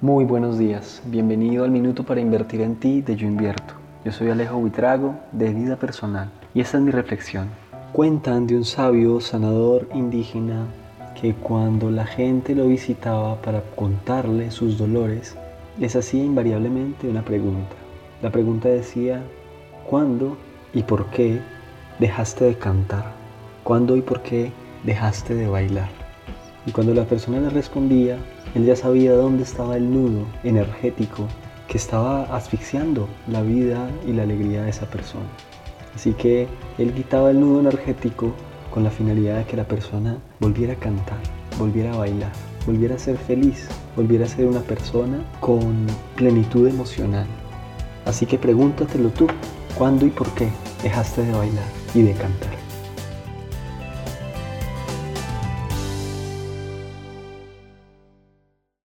Muy buenos días, bienvenido al Minuto para Invertir en Ti de Yo Invierto. Yo soy Alejo Buitrago de Vida Personal y esta es mi reflexión. Cuentan de un sabio sanador indígena que cuando la gente lo visitaba para contarle sus dolores, les hacía invariablemente una pregunta. La pregunta decía, ¿cuándo y por qué dejaste de cantar? ¿Cuándo y por qué dejaste de bailar? Y cuando la persona le respondía, él ya sabía dónde estaba el nudo energético que estaba asfixiando la vida y la alegría de esa persona. Así que él quitaba el nudo energético con la finalidad de que la persona volviera a cantar, volviera a bailar, volviera a ser feliz, volviera a ser una persona con plenitud emocional. Así que pregúntatelo tú, ¿cuándo y por qué dejaste de bailar y de cantar?